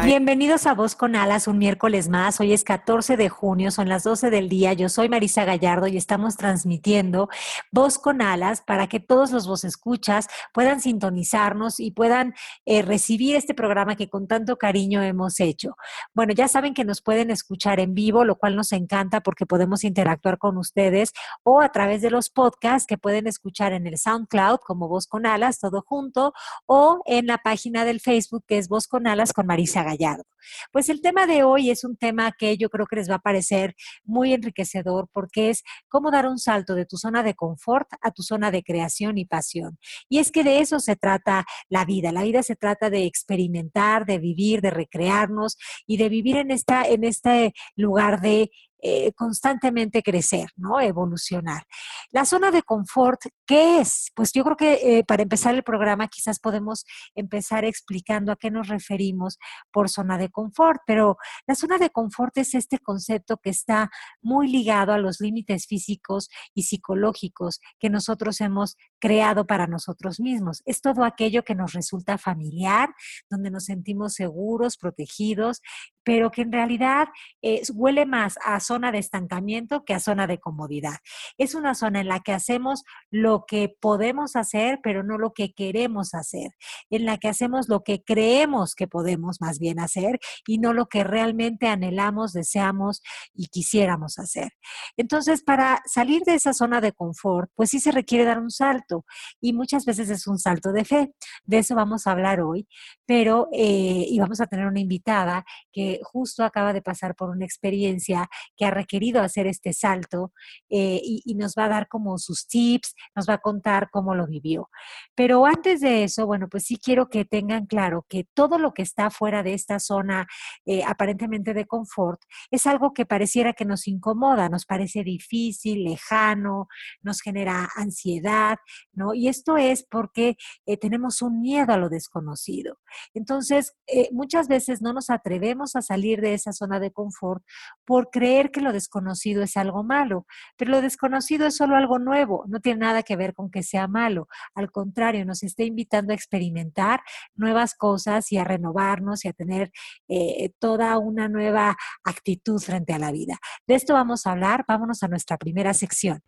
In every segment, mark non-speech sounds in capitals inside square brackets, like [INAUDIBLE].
Bienvenidos a Voz con Alas, un miércoles más. Hoy es 14 de junio, son las 12 del día. Yo soy Marisa Gallardo y estamos transmitiendo Voz con Alas para que todos los vos escuchas puedan sintonizarnos y puedan eh, recibir este programa que con tanto cariño hemos hecho. Bueno, ya saben que nos pueden escuchar en vivo, lo cual nos encanta porque podemos interactuar con ustedes o a través de los podcasts que pueden escuchar en el SoundCloud como Voz con Alas, todo junto, o en la página del Facebook que es Voz con Alas con Marisa Gallardo. Pues el tema de hoy es un tema que yo creo que les va a parecer muy enriquecedor porque es cómo dar un salto de tu zona de confort a tu zona de creación y pasión. Y es que de eso se trata la vida. La vida se trata de experimentar, de vivir, de recrearnos y de vivir en, esta, en este lugar de eh, constantemente crecer, ¿no? Evolucionar. La zona de confort, ¿qué es? Pues yo creo que eh, para empezar el programa quizás podemos empezar explicando a qué nos referimos por zona de confort, pero la zona de confort es este concepto que está muy ligado a los límites físicos y psicológicos que nosotros hemos creado para nosotros mismos. Es todo aquello que nos resulta familiar, donde nos sentimos seguros, protegidos, pero que en realidad eh, huele más a zona de estancamiento que a zona de comodidad. Es una zona en la que hacemos lo que podemos hacer, pero no lo que queremos hacer, en la que hacemos lo que creemos que podemos más bien hacer y no lo que realmente anhelamos, deseamos y quisiéramos hacer. Entonces, para salir de esa zona de confort, pues sí se requiere dar un salto y muchas veces es un salto de fe. De eso vamos a hablar hoy, pero eh, y vamos a tener una invitada que justo acaba de pasar por una experiencia que ha requerido hacer este salto eh, y, nos va a dar como sus tips, nos va a contar cómo lo vivió. Pero antes de eso, bueno, pues sí quiero que tengan claro que todo lo que está fuera de esta zona eh, aparentemente de confort es algo que pareciera que nos incomoda, nos parece difícil, lejano, nos genera ansiedad, ¿no? Y esto es porque eh, tenemos un miedo a lo desconocido. Entonces, muchas veces no nos atrevemos a salir de esa zona de confort por creer que lo desconocido es algo malo, pero lo desconocido es solo algo nuevo, no tiene nada que ver con que sea malo, al contrario, nos está invitando a experimentar nuevas cosas y a renovarnos y a tener eh, toda una nueva actitud frente a la vida. De esto vamos a hablar, vámonos a nuestra primera sección.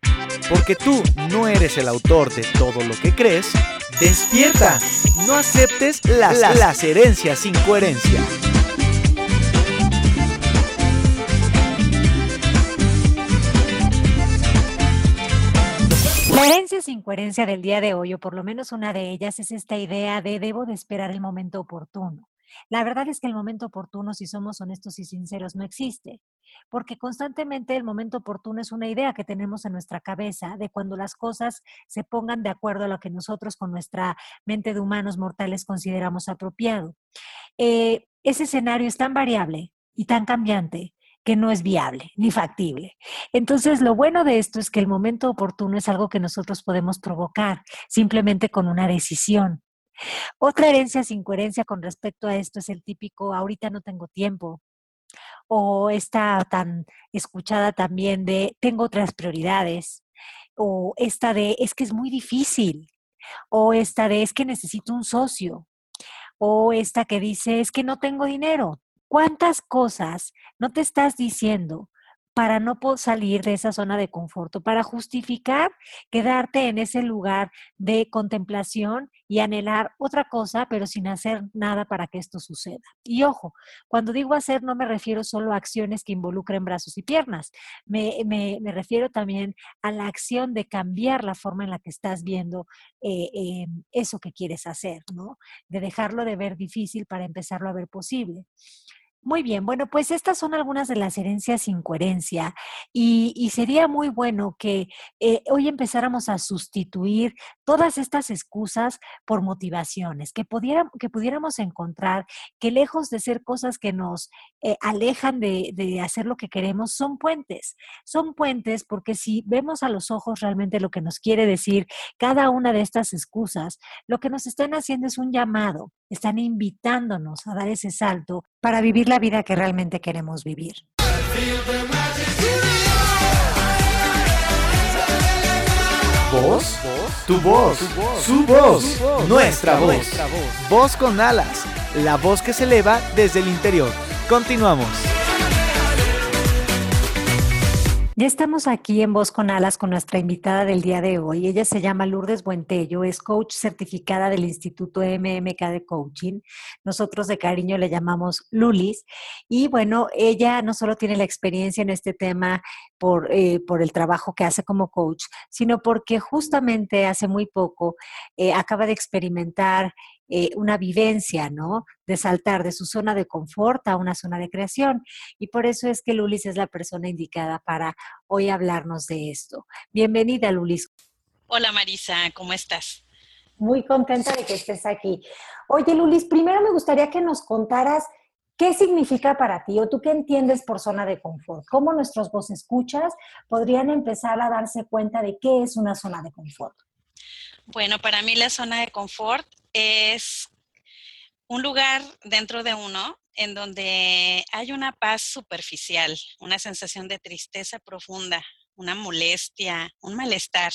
Porque tú no eres el autor de todo lo que crees, despierta, no aceptes las, las herencias sin coherencia. La herencia sin coherencia del día de hoy, o por lo menos una de ellas, es esta idea de debo de esperar el momento oportuno. La verdad es que el momento oportuno, si somos honestos y sinceros, no existe, porque constantemente el momento oportuno es una idea que tenemos en nuestra cabeza de cuando las cosas se pongan de acuerdo a lo que nosotros con nuestra mente de humanos mortales consideramos apropiado. Eh, ese escenario es tan variable y tan cambiante que no es viable ni factible. Entonces, lo bueno de esto es que el momento oportuno es algo que nosotros podemos provocar simplemente con una decisión. Otra herencia sin coherencia con respecto a esto es el típico, ahorita no tengo tiempo. O esta tan escuchada también de, tengo otras prioridades. O esta de, es que es muy difícil. O esta de, es que necesito un socio. O esta que dice, es que no tengo dinero. ¿Cuántas cosas no te estás diciendo para no salir de esa zona de confort, para justificar quedarte en ese lugar de contemplación y anhelar otra cosa, pero sin hacer nada para que esto suceda. Y ojo, cuando digo hacer no me refiero solo a acciones que involucren brazos y piernas, me, refiero también a la acción de cambiar la forma en la que estás viendo eh, em, eso que quieres hacer, ¿no? De dejarlo de ver difícil para empezarlo a ver posible. Muy bien, bueno, pues estas son algunas de las herencias sin coherencia y, sería muy bueno que eh, hoy empezáramos a sustituir todas estas excusas por motivaciones, que, que pudiéramos encontrar que lejos de ser cosas que nos eh, alejan de, de hacer lo que queremos, son puentes. Son puentes porque si vemos a los ojos realmente lo que nos quiere decir cada una de estas excusas, lo que nos están haciendo es un llamado, están invitándonos a dar ese salto para vivir la vida que realmente queremos vivir. ¿Voz? Tu voz, su voz, nuestra voz. Voz con alas, la voz que se eleva desde el interior. Continuamos. Ya estamos aquí en Voz con Alas con nuestra invitada del día de hoy. Ella se llama Lourdes Buentello, es coach certificada del Instituto MMK de Coaching. Nosotros de cariño le llamamos Lulis. Y bueno, ella no solo tiene la experiencia en este tema por, eh, por el trabajo que hace como coach, sino porque justamente hace muy poco eh, acaba de experimentar eh, una vivencia, ¿no? De saltar de su zona de confort a una zona de creación. Y por eso es que Lulis es la persona indicada para hoy hablarnos de esto. Bienvenida, Lulis. Hola, Marisa, ¿cómo estás? Muy contenta de que estés aquí. Oye, Lulis, primero me gustaría que nos contaras ¿Qué significa para ti o tú qué entiendes por zona de confort? ¿Cómo nuestros voz escuchas podrían empezar a darse cuenta de qué es una zona de confort? Bueno, para mí la zona de confort es un lugar dentro de uno en donde hay una paz superficial, una sensación de tristeza profunda, una molestia, un malestar,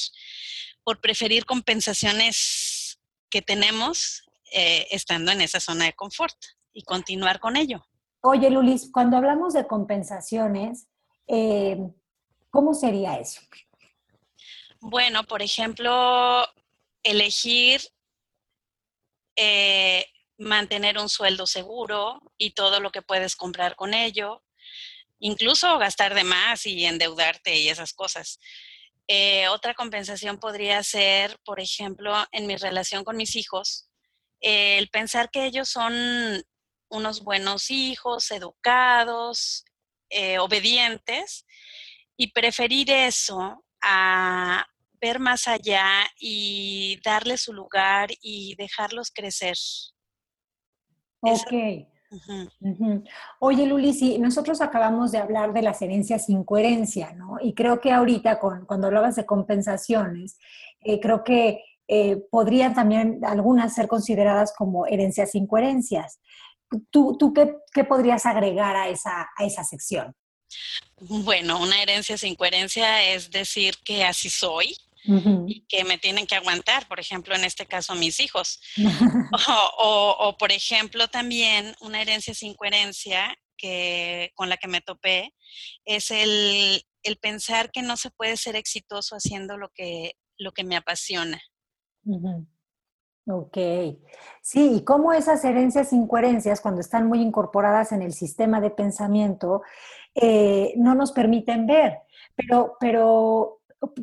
por preferir compensaciones que tenemos eh, estando en esa zona de confort y continuar con ello. Oye, Lulis, cuando hablamos de compensaciones, eh, ¿cómo sería eso? Bueno, por ejemplo, elegir eh, mantener un sueldo seguro y todo lo que puedes comprar con ello, incluso gastar de más y endeudarte y esas cosas. Eh, otra compensación podría ser, por ejemplo, en mi relación con mis hijos, el pensar que ellos son unos buenos hijos, educados, eh, obedientes, y preferir eso a ver más allá y darle su lugar y dejarlos crecer. Ok. Oye, Luli, nosotros acabamos de hablar de las herencias sin coherencia, ¿no? Y creo que ahorita, con, cuando hablabas de compensaciones, eh, creo que eh, podrían también algunas ser consideradas como herencias sin coherencias. ¿Tú, tú qué, qué, podrías agregar a esa, a esa sección? Bueno, una herencia sin coherencia es decir que así soy, y que me tienen que aguantar, por ejemplo, en este caso mis hijos. [LAUGHS] [LAUGHS] o, por ejemplo, también una herencia sin coherencia que, con la que me topé es el, el, pensar que no se puede ser exitoso haciendo lo que, lo que me apasiona. Ok. Sí, y cómo esas herencias incoherencias, cuando están muy incorporadas en el sistema de pensamiento, eh, no nos permiten ver. Pero, pero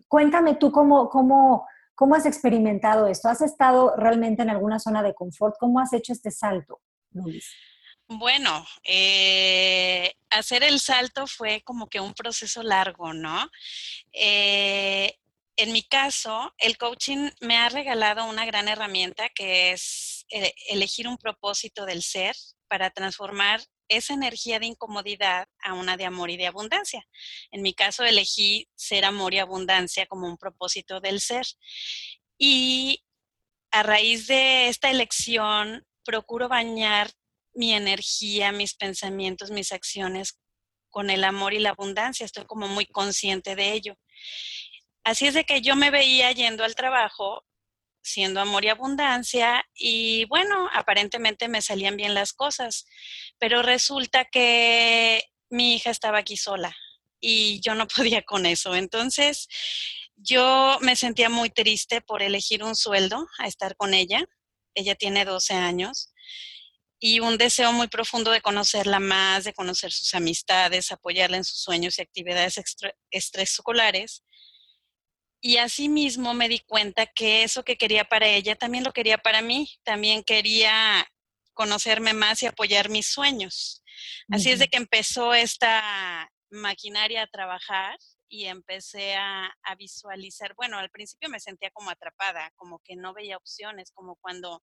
cuéntame tú cómo, cómo, cómo has experimentado esto. ¿Has estado realmente en alguna zona de confort? ¿Cómo has hecho este salto, Luis? Bueno, eh, hacer el salto fue como que un proceso largo, ¿no? Eh, en mi caso, el coaching me ha regalado una gran herramienta que es eh, elegir un propósito del ser para transformar esa energía de incomodidad a una de amor y de abundancia. En mi caso elegí ser amor y abundancia como un propósito del ser. Y a raíz de esta elección, procuro bañar mi energía, mis pensamientos, mis acciones con el amor y la abundancia. Estoy como muy consciente de ello. Así es de que yo me veía yendo al trabajo siendo amor y abundancia y bueno, aparentemente me salían bien las cosas, pero resulta que mi hija estaba aquí sola y yo no [LAUGHS] podía con eso. Entonces, yo me sentía muy triste por elegir un sueldo a estar con ella. Ella tiene 12 años y un deseo muy profundo de conocerla más, de conocer sus amistades, apoyarla en sus sueños y actividades extraescolares. Y asimismo me di cuenta que eso que quería para ella también lo quería para mí, también quería conocerme más y apoyar mis sueños. Así es de que empezó esta maquinaria a trabajar y empecé a, a, visualizar, bueno, al principio me sentía como atrapada, como que no veía opciones, como cuando,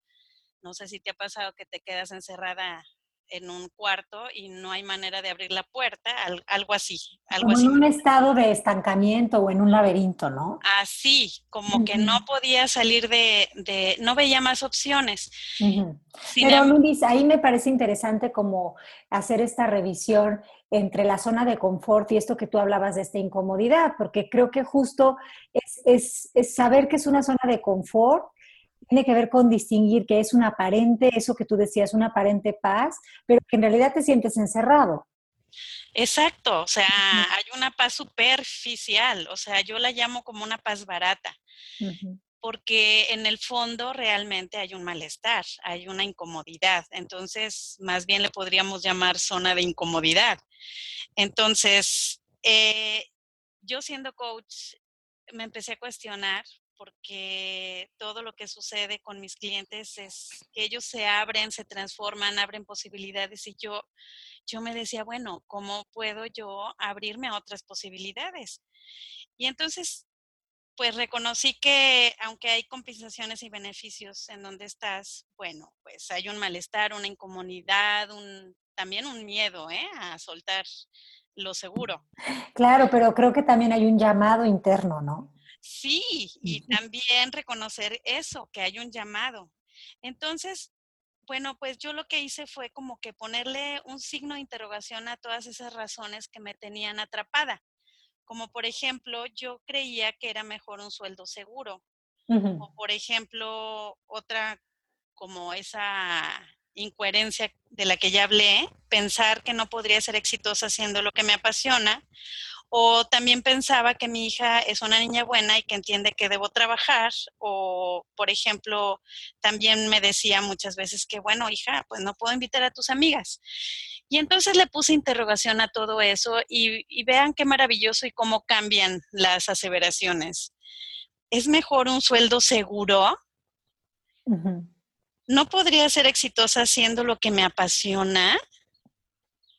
no sé si te ha pasado que te quedas encerrada en un cuarto y no hay manera de abrir la puerta, algo así. Algo como así. en un estado de estancamiento o en un laberinto, ¿no? Así, como que no podía salir de, de no veía más opciones. Uh -huh. Pero Luis, ahí me parece interesante como hacer esta revisión entre la zona de confort y esto que tú hablabas de esta incomodidad, porque creo que justo es, es, es saber que es una zona de confort tiene que ver con distinguir que es un aparente, eso que tú decías, una aparente paz, pero que en realidad te sientes encerrado. Exacto, o sea, hay una paz superficial, o sea, yo la llamo como una paz barata, uh -huh. porque en el fondo realmente hay un malestar, hay una incomodidad, entonces más bien le podríamos llamar zona de incomodidad. Entonces, eh, yo siendo coach, me empecé a cuestionar porque todo lo que sucede con mis clientes es que ellos se abren, se transforman, abren posibilidades y yo, yo me decía, bueno, ¿cómo puedo yo abrirme a otras posibilidades? Y entonces, pues reconocí que aunque hay compensaciones y beneficios en donde estás, bueno, pues hay un malestar, una incomodidad, un, también un miedo ¿eh? a soltar lo seguro. Claro, pero creo que también hay un llamado interno, ¿no? Sí, y también reconocer eso, que hay un llamado. Entonces, bueno, pues yo lo que hice fue como que ponerle un signo de interrogación a todas esas razones que me tenían atrapada. Como por ejemplo, yo creía que era mejor un sueldo seguro. Uh -huh. O por ejemplo, otra como esa incoherencia de la que ya hablé, pensar que no podría ser exitosa haciendo lo que me apasiona o también pensaba que mi hija es una niña buena y que entiende que debo trabajar. O, por ejemplo, también me decía muchas veces que, bueno, hija, pues no puedo invitar a tus amigas. Y entonces le puse interrogación a todo eso y, y vean qué maravilloso y cómo cambian las aseveraciones. ¿Es mejor un sueldo seguro? Uh -huh. ¿No podría ser exitosa haciendo lo que me apasiona?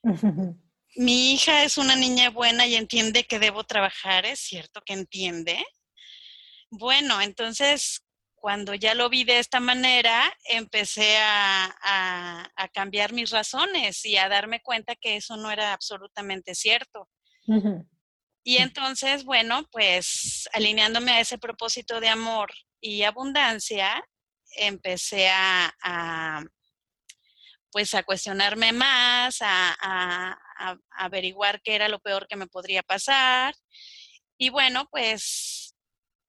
Uh -huh mi hija es una niña buena y entiende que debo trabajar, ¿es cierto que entiende? Bueno, entonces, cuando ya lo vi de esta manera, empecé a, a, a cambiar mis razones y a darme cuenta que eso no era absolutamente cierto. Uh -huh. Y entonces, bueno, pues alineándome a ese propósito de amor y abundancia, empecé a, a pues a cuestionarme más, a, a, a, averiguar qué era lo peor que me podría pasar. Y bueno, pues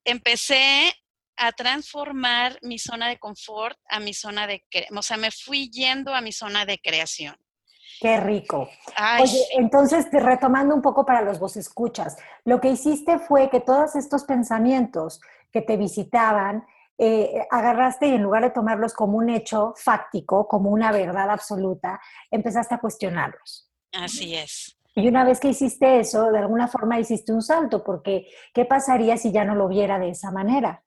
empecé a transformar mi zona de confort a mi zona de, o sea, me fui yendo a mi zona de creación. Qué rico. Ay, Oye, entonces, retomando un poco para los vos escuchas, lo que hiciste fue que todos estos pensamientos que te visitaban, eh, agarraste y en lugar de tomarlos como un hecho fáctico, como una verdad absoluta, empezaste a cuestionarlos. Así es. Y una vez que hiciste eso, de alguna forma hiciste un salto, porque ¿qué pasaría si ya no lo viera de esa manera?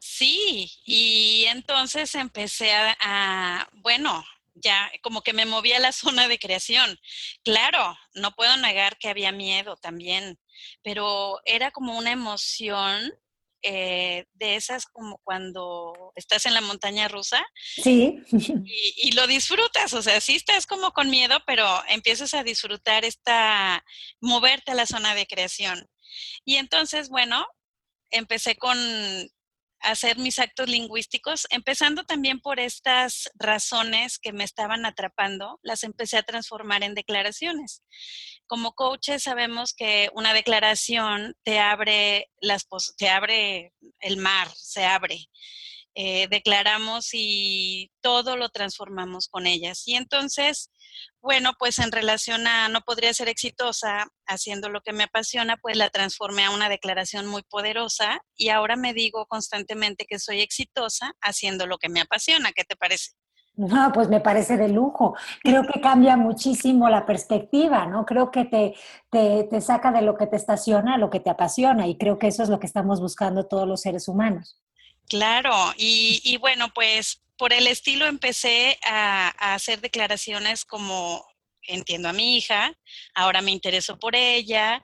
Sí, y entonces empecé a, a bueno, ya como que me movía a la [LAUGHS] zona de creación. Claro, no puedo negar que había miedo también, pero era como una emoción eh, de esas como cuando estás en la montaña rusa. Sí. [LAUGHS] Y, y, lo disfrutas, o sea, sí estás como con miedo, pero empiezas a disfrutar esta, moverte a la zona de creación. Y entonces, bueno, empecé con hacer mis actos lingüísticos, empezando también por estas razones que me estaban atrapando, las empecé a transformar en declaraciones. Como coaches sabemos que una declaración te abre, las, te abre el mar, se abre. Eh, declaramos y todo lo transformamos con ellas. Y entonces, bueno, pues en relación a no podría ser exitosa haciendo lo que me apasiona, pues la transformé a una declaración muy poderosa y ahora me digo constantemente que soy exitosa haciendo lo que me apasiona. ¿Qué te parece? No, pues me parece de lujo. Creo que cambia muchísimo la perspectiva, ¿no? Creo que te, te, te saca de lo que te estaciona a lo que te apasiona y creo que eso es lo que estamos buscando todos los seres humanos. Claro, y, y, bueno, pues por el estilo empecé a, a, hacer declaraciones como entiendo a mi hija, ahora me intereso por ella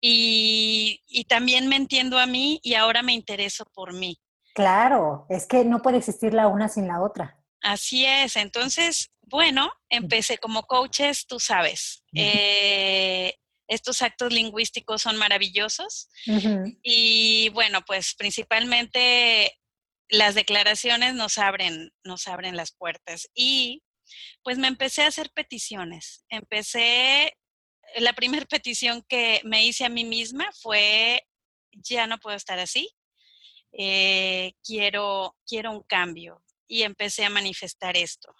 y, y también me entiendo a mí y ahora me intereso por mí. Claro, es que no puede existir la una sin la otra. Así es, entonces, bueno, empecé como coaches, tú sabes, eh, estos actos lingüísticos son maravillosos y bueno, pues principalmente las declaraciones nos abren, nos abren las puertas y pues me empecé a hacer peticiones. Empecé, la primera [LAUGHS] petición que me hice a mí misma fue, ya no puedo estar así, eh, quiero, quiero un cambio. Y empecé a manifestar esto,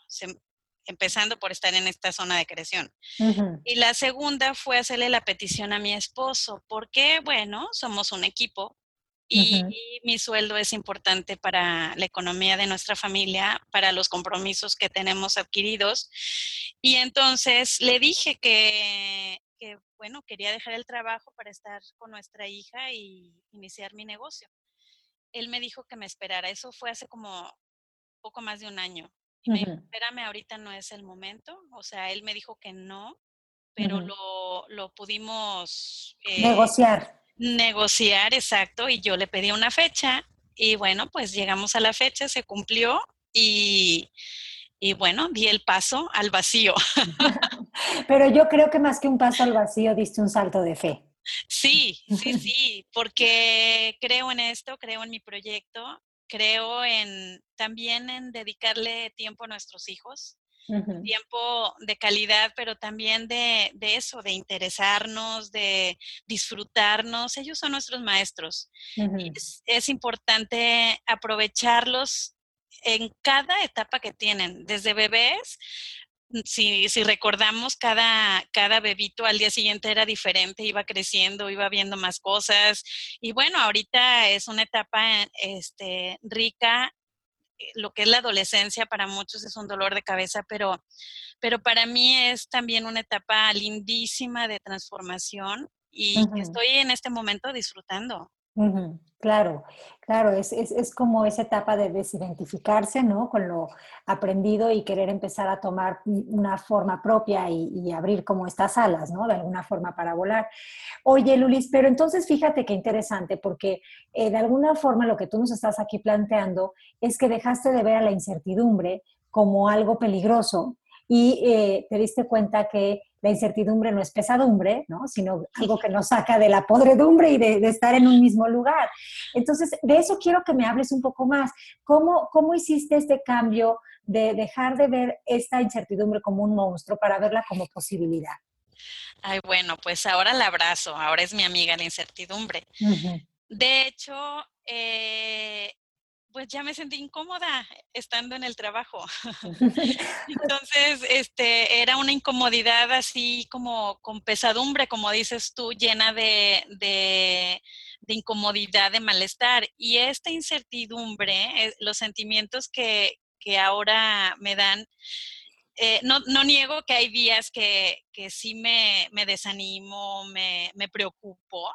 empezando por estar en esta zona de creación. Y la segunda fue hacerle la petición a mi esposo, porque, bueno, somos un equipo, y, mi sueldo es importante para la economía de nuestra familia, para los compromisos que tenemos adquiridos. Y entonces le dije que, que, bueno, quería dejar el trabajo para estar con nuestra hija y iniciar mi negocio él me dijo que me esperara. Eso fue hace como poco más de un año. Y me dijo, espérame, ahorita no es el momento. O sea, él me dijo que no, pero lo, lo, pudimos... Eh, negociar. Negociar, exacto. Y yo le pedí una fecha. Y bueno, pues llegamos a la fecha, se cumplió y, y bueno, di el paso al vacío. [LAUGHS] pero yo creo que más que un paso al vacío, diste un salto de fe. Sí, sí, sí, porque creo en esto, creo en mi proyecto, creo en también en dedicarle tiempo a nuestros hijos, tiempo de calidad, pero también de, eso, de interesarnos, de disfrutarnos. Ellos son nuestros maestros. es, es importante aprovecharlos en cada etapa que tienen, desde bebés si, si recordamos, cada, cada bebito al día siguiente era diferente, iba creciendo, iba viendo más cosas. Y bueno, ahorita es una etapa este, rica. Eh, lo que es la adolescencia para muchos es un dolor de cabeza, pero, pero para mí es también una etapa lindísima de transformación y estoy en este momento disfrutando. Claro, claro, es, es, es, como esa etapa de desidentificarse, ¿no? Con lo aprendido y querer empezar a tomar una forma propia y, abrir como estas alas, ¿no? De alguna forma para volar. Oye, Lulis, pero entonces fíjate qué interesante, porque eh, de alguna forma lo que tú nos estás aquí planteando es que dejaste de ver a la incertidumbre como algo peligroso y eh, te diste cuenta que la incertidumbre no es pesadumbre, ¿no? sino algo que nos saca de la podredumbre y de, estar en un mismo lugar. Entonces, de eso quiero que me hables un poco más. ¿Cómo, ¿Cómo hiciste este cambio de dejar de ver esta incertidumbre como un monstruo para verla como posibilidad? Ay, bueno, pues ahora la abrazo, ahora es mi amiga la incertidumbre. De hecho, eh, pues ya me sentí incómoda estando en el trabajo. [LAUGHS] [LAUGHS] Entonces, este, era una incomodidad así como con pesadumbre, como dices tú, llena de, de, incomodidad, de malestar. Y esta incertidumbre, eh, los sentimientos que, que ahora me dan, eh, no, no, niego que hay días que, que sí me, me desanimo, me, me preocupo,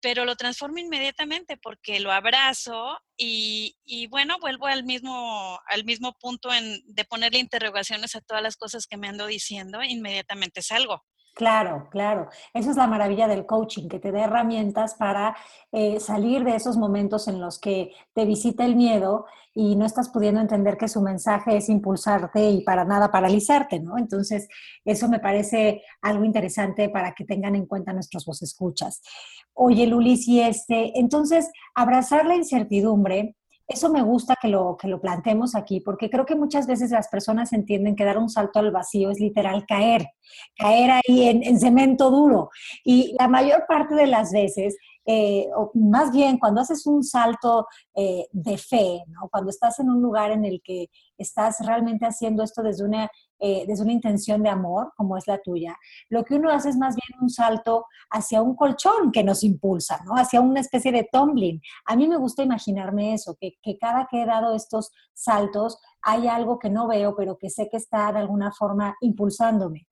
pero lo transformo inmediatamente porque lo abrazo y, y, bueno, vuelvo al mismo, al mismo punto en, de ponerle interrogaciones a todas las cosas que me ando diciendo, inmediatamente salgo. Claro, claro. Eso es la maravilla del coaching, que te da herramientas para eh, salir de esos momentos en los que te visita el miedo y no estás pudiendo entender que su mensaje es impulsarte y para nada paralizarte, ¿no? Entonces, eso me parece algo interesante para que tengan en cuenta nuestros voz escuchas. Oye, Lulis, y este, entonces, abrazar la incertidumbre eso me gusta que lo, que lo planteemos aquí, porque creo que muchas veces las personas entienden que dar un salto al vacío es literal caer, caer ahí en, cemento duro. Y la mayor parte de las veces, eh, o más bien cuando haces un salto eh, de fe, ¿no? cuando estás en un lugar en el que estás realmente haciendo esto desde una eh, desde una intención de amor, como es la tuya, lo que uno hace es más bien un salto hacia un colchón que nos impulsa, ¿no? Hacia una especie de tumbling. A mí me gusta imaginarme eso, que, que cada que he dado estos saltos hay algo que no veo, pero que sé que está de alguna forma impulsándome.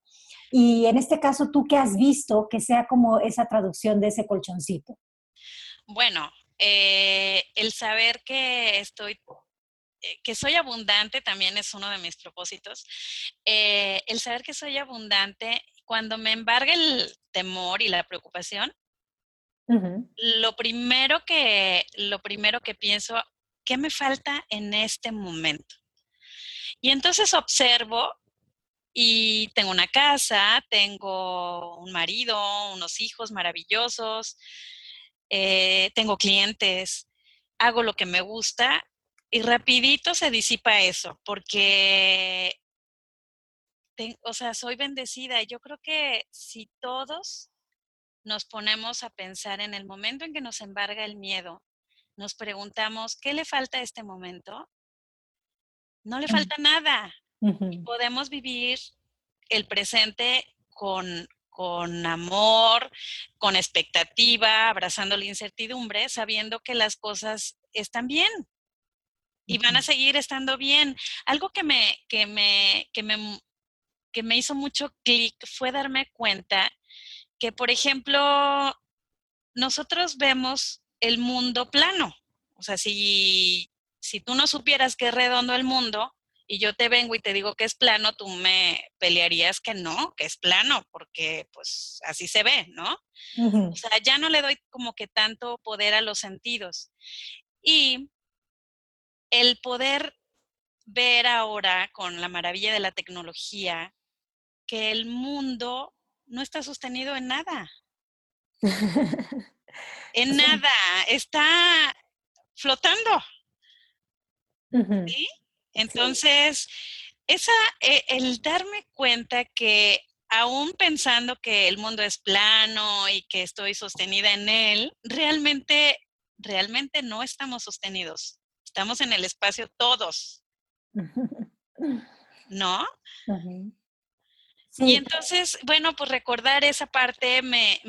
Y en este caso, ¿tú qué has visto que sea como esa traducción de ese colchoncito? Bueno, eh, el saber que estoy que soy abundante también es uno de mis propósitos. Eh, el saber que soy abundante, cuando me embarga el temor y la preocupación, lo, primero que, lo primero que pienso, ¿qué me falta en este momento? Y entonces observo y tengo una casa, tengo un marido, unos hijos maravillosos, eh, tengo clientes, hago lo que me gusta y rapidito se disipa eso, porque, o sea, soy bendecida. Yo creo que si todos nos ponemos a pensar en el momento en que nos embarga el miedo, nos preguntamos, ¿qué le falta a este momento? No le falta nada. Y podemos vivir el presente con, con amor, con expectativa, abrazando la incertidumbre, sabiendo que las cosas están bien y van a seguir estando bien. Algo que me, que me, que me, que me hizo mucho clic fue darme cuenta que, por ejemplo, nosotros vemos el mundo plano. O sea, si, si tú no supieras que es redondo el mundo y yo te vengo y te digo que es plano, tú me pelearías que no, que es plano, porque pues así se ve, ¿no? O sea, ya no le doy como que tanto poder a los sentidos. Y el poder ver ahora con la maravilla de la tecnología que el mundo no está sostenido en nada. [LAUGHS] en nada, está flotando. ¿Sí? Entonces, esa, e, el darme cuenta que aún pensando que el mundo es plano y que estoy sostenida en él, realmente, realmente no estamos sostenidos. Estamos en el espacio todos. [LAUGHS] ¿No? Y entonces, bueno, pues recordar esa parte me,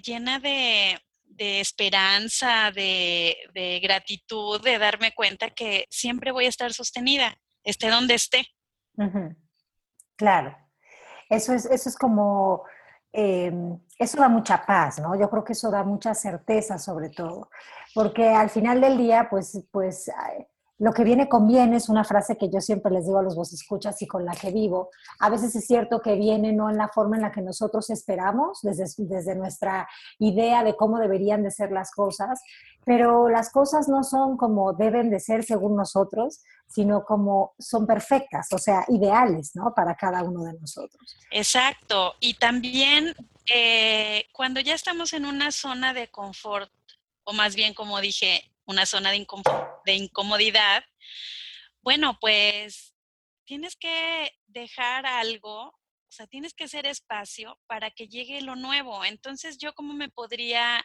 llena de, esperanza, de, gratitud, de darme cuenta que siempre voy a estar sostenida, esté donde esté. Claro, eso es, eso es como, em, eso da mucha paz, ¿no? Yo creo que eso da mucha certeza sobre todo, porque al final del día, pues, pues lo que viene conviene es una frase que yo siempre les digo a los vos escuchas y con la que vivo. A veces es cierto que viene no en la forma en la que nosotros esperamos, desde, desde nuestra idea de cómo deberían de ser las cosas, pero las cosas no son como deben de ser según nosotros, sino como son perfectas, o sea, ideales, ¿no? Para cada uno de nosotros. Exacto. Y también eh, cuando ya estamos en una zona de confort, o más bien como dije, una zona de, incomodidad, bueno, pues tienes que dejar algo, sea, tienes que hacer espacio para que llegue lo nuevo. Entonces, yo cómo me podría,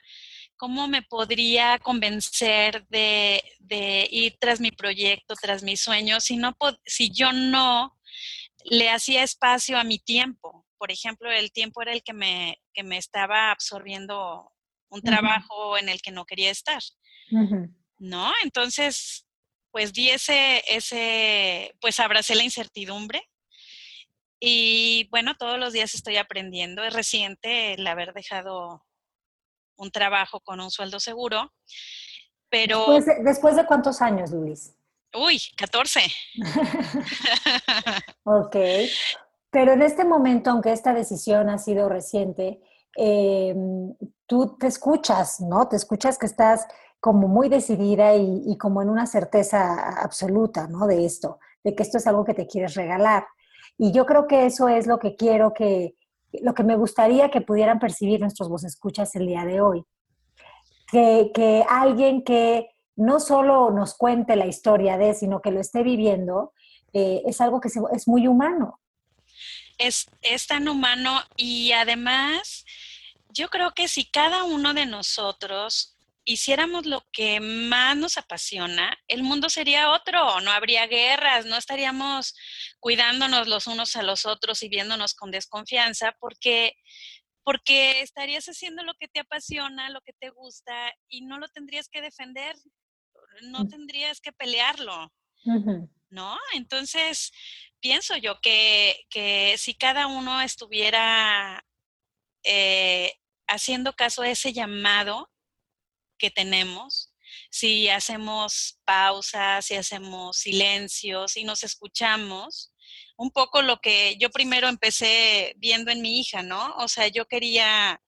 cómo me podría convencer de, ir tras mi proyecto, tras mi sueño, si, no, si yo no le hacía espacio a mi tiempo. Por ejemplo, el tiempo era el que me, que me estaba absorbiendo un trabajo en el que no quería estar. ¿No? Entonces, pues di ese, ese, pues abracé la incertidumbre. Y bueno, todos los días estoy aprendiendo. Es reciente el haber dejado un trabajo con un sueldo seguro, pero... ¿Después de, cuántos años, Luis? Uy, 14. [LAUGHS] ok. Pero en este momento, aunque esta decisión ha sido reciente, em, tú te escuchas, ¿no? Te escuchas que estás como muy decidida y, como en una certeza absoluta, ¿no? De esto, de que esto es algo que te quieres regalar. Y yo creo que eso es lo que quiero que, lo que me gustaría que pudieran percibir nuestros voces escuchas el día de hoy. Que, que alguien que no solo nos cuente la historia de, sino que lo esté viviendo, eh, es algo que es muy humano. Es, es tan humano y además yo creo que si cada uno de nosotros hiciéramos lo que más nos apasiona, el mundo sería otro, no habría guerras, no estaríamos cuidándonos los unos a los otros y viéndonos con desconfianza, porque, porque estarías haciendo lo que te apasiona, lo que te gusta, y no lo tendrías que defender, no mm. tendrías que pelearlo, ¿no? Entonces, pienso yo que, que si cada uno estuviera eh, haciendo caso a ese llamado que tenemos, si hacemos pausas, si hacemos silencios, si nos escuchamos. Un poco lo que yo primero empecé viendo en mi hija, ¿no? O sea, yo quería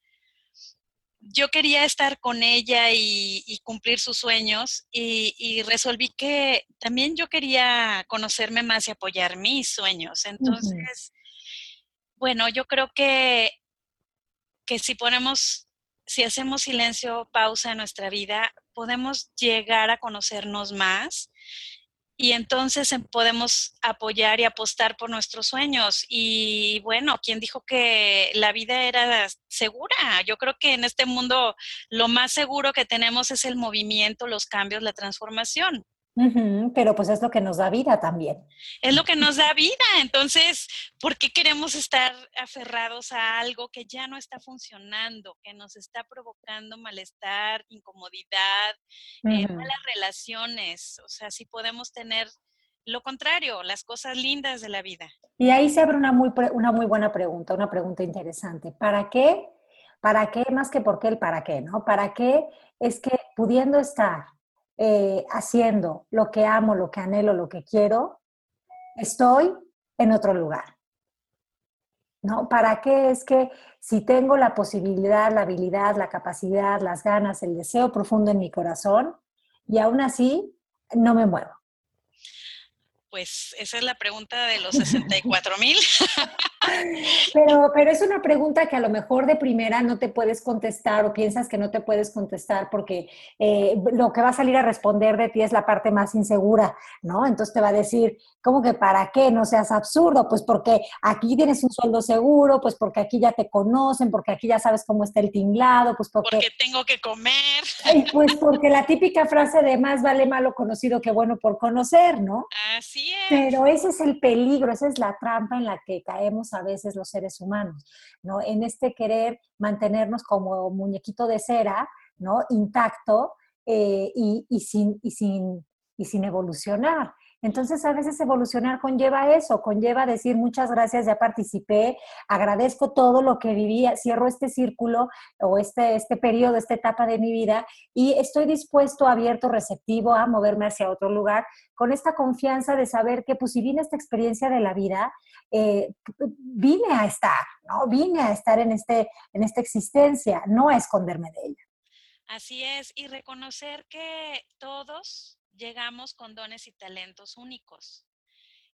yo quería estar con ella y, cumplir sus sueños y, resolví que también yo quería conocerme más y apoyar mis sueños. Entonces, bueno, yo creo que, que si ponemos, si hacemos silencio, pausa en nuestra vida, podemos llegar a conocernos más y entonces em, podemos apoyar y apostar por nuestros sueños. Y bueno, ¿quién dijo que la vida era segura? Yo creo que en este mundo lo más seguro que tenemos es el movimiento, los cambios, la transformación pero pues es lo que nos da vida también. Es lo que nos da vida. Entonces, ¿por qué queremos estar aferrados a algo que ya no está funcionando, que nos está provocando malestar, incomodidad, eh, malas relaciones? O sea, si podemos tener lo contrario, las cosas lindas de la vida. Y ahí se abre una muy, una muy buena pregunta, una pregunta interesante. ¿Para qué? ¿Para qué? Más que por qué el para qué, ¿no? ¿Para qué? Es que pudiendo estar eh, haciendo lo que amo, lo que anhelo, lo que quiero, estoy en otro lugar. ¿No? ¿Para qué es que si tengo la posibilidad, la habilidad, la capacidad, las ganas, el deseo profundo en mi corazón y aún así no me muevo? Pues esa es la pregunta de los 64 mil. [LAUGHS] Pero, pero es una pregunta que a lo mejor de primera no te puedes contestar o piensas que no te puedes contestar porque eh, lo que va a salir a responder de ti es la parte más insegura, ¿no? Entonces te va a decir, ¿cómo que para qué? No seas absurdo, pues porque aquí tienes un sueldo seguro, pues porque aquí ya te conocen, porque aquí ya sabes cómo está el tinglado, pues porque... Porque tengo que comer. pues porque la típica frase de más vale malo conocido que bueno por conocer, ¿no? Así es. Pero ese es el peligro, esa es la trampa en la que caemos a veces los seres humanos, ¿no? En este querer mantenernos como muñequito de cera, ¿no? Intacto eh, y, sin, y, sin, y sin evolucionar. Entonces, a veces evolucionar conlleva eso, conlleva decir muchas gracias, ya participé, agradezco todo lo que viví, cierro este círculo o este, este periodo, esta etapa de mi vida y estoy dispuesto, abierto, receptivo a moverme hacia otro lugar con esta confianza de saber que pues si vine esta experiencia de la vida, eh, vine a estar, ¿no? Vine a estar en, este, en esta existencia, no a esconderme de ella. Así es, y reconocer que todos llegamos con dones y talentos únicos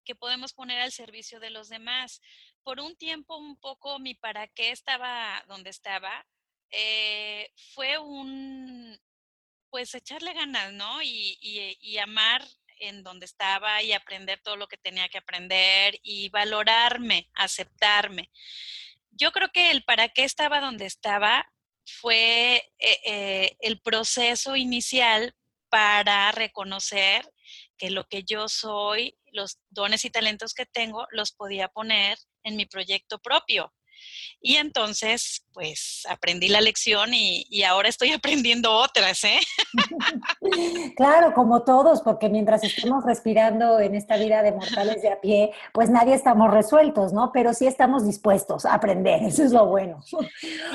que podemos poner al servicio de los demás. Por un tiempo, un poco mi para qué estaba donde estaba, eh, fue un, pues echarle ganas, ¿no? Y, y, amar en donde estaba y aprender todo lo que tenía que aprender y valorarme, aceptarme. Yo creo que el para qué estaba donde estaba fue eh, eh, el proceso inicial para reconocer que lo que yo soy, los dones y talentos que tengo, los podía poner en mi proyecto propio. Y entonces, pues aprendí la lección y, ahora estoy [LAUGHS] aprendiendo otras, ¿eh? [LAUGHS] Claro, como todos, porque mientras estemos respirando en esta vida de mortales de a pie, pues nadie estamos resueltos, ¿no? Pero sí estamos dispuestos a aprender, eso es lo bueno.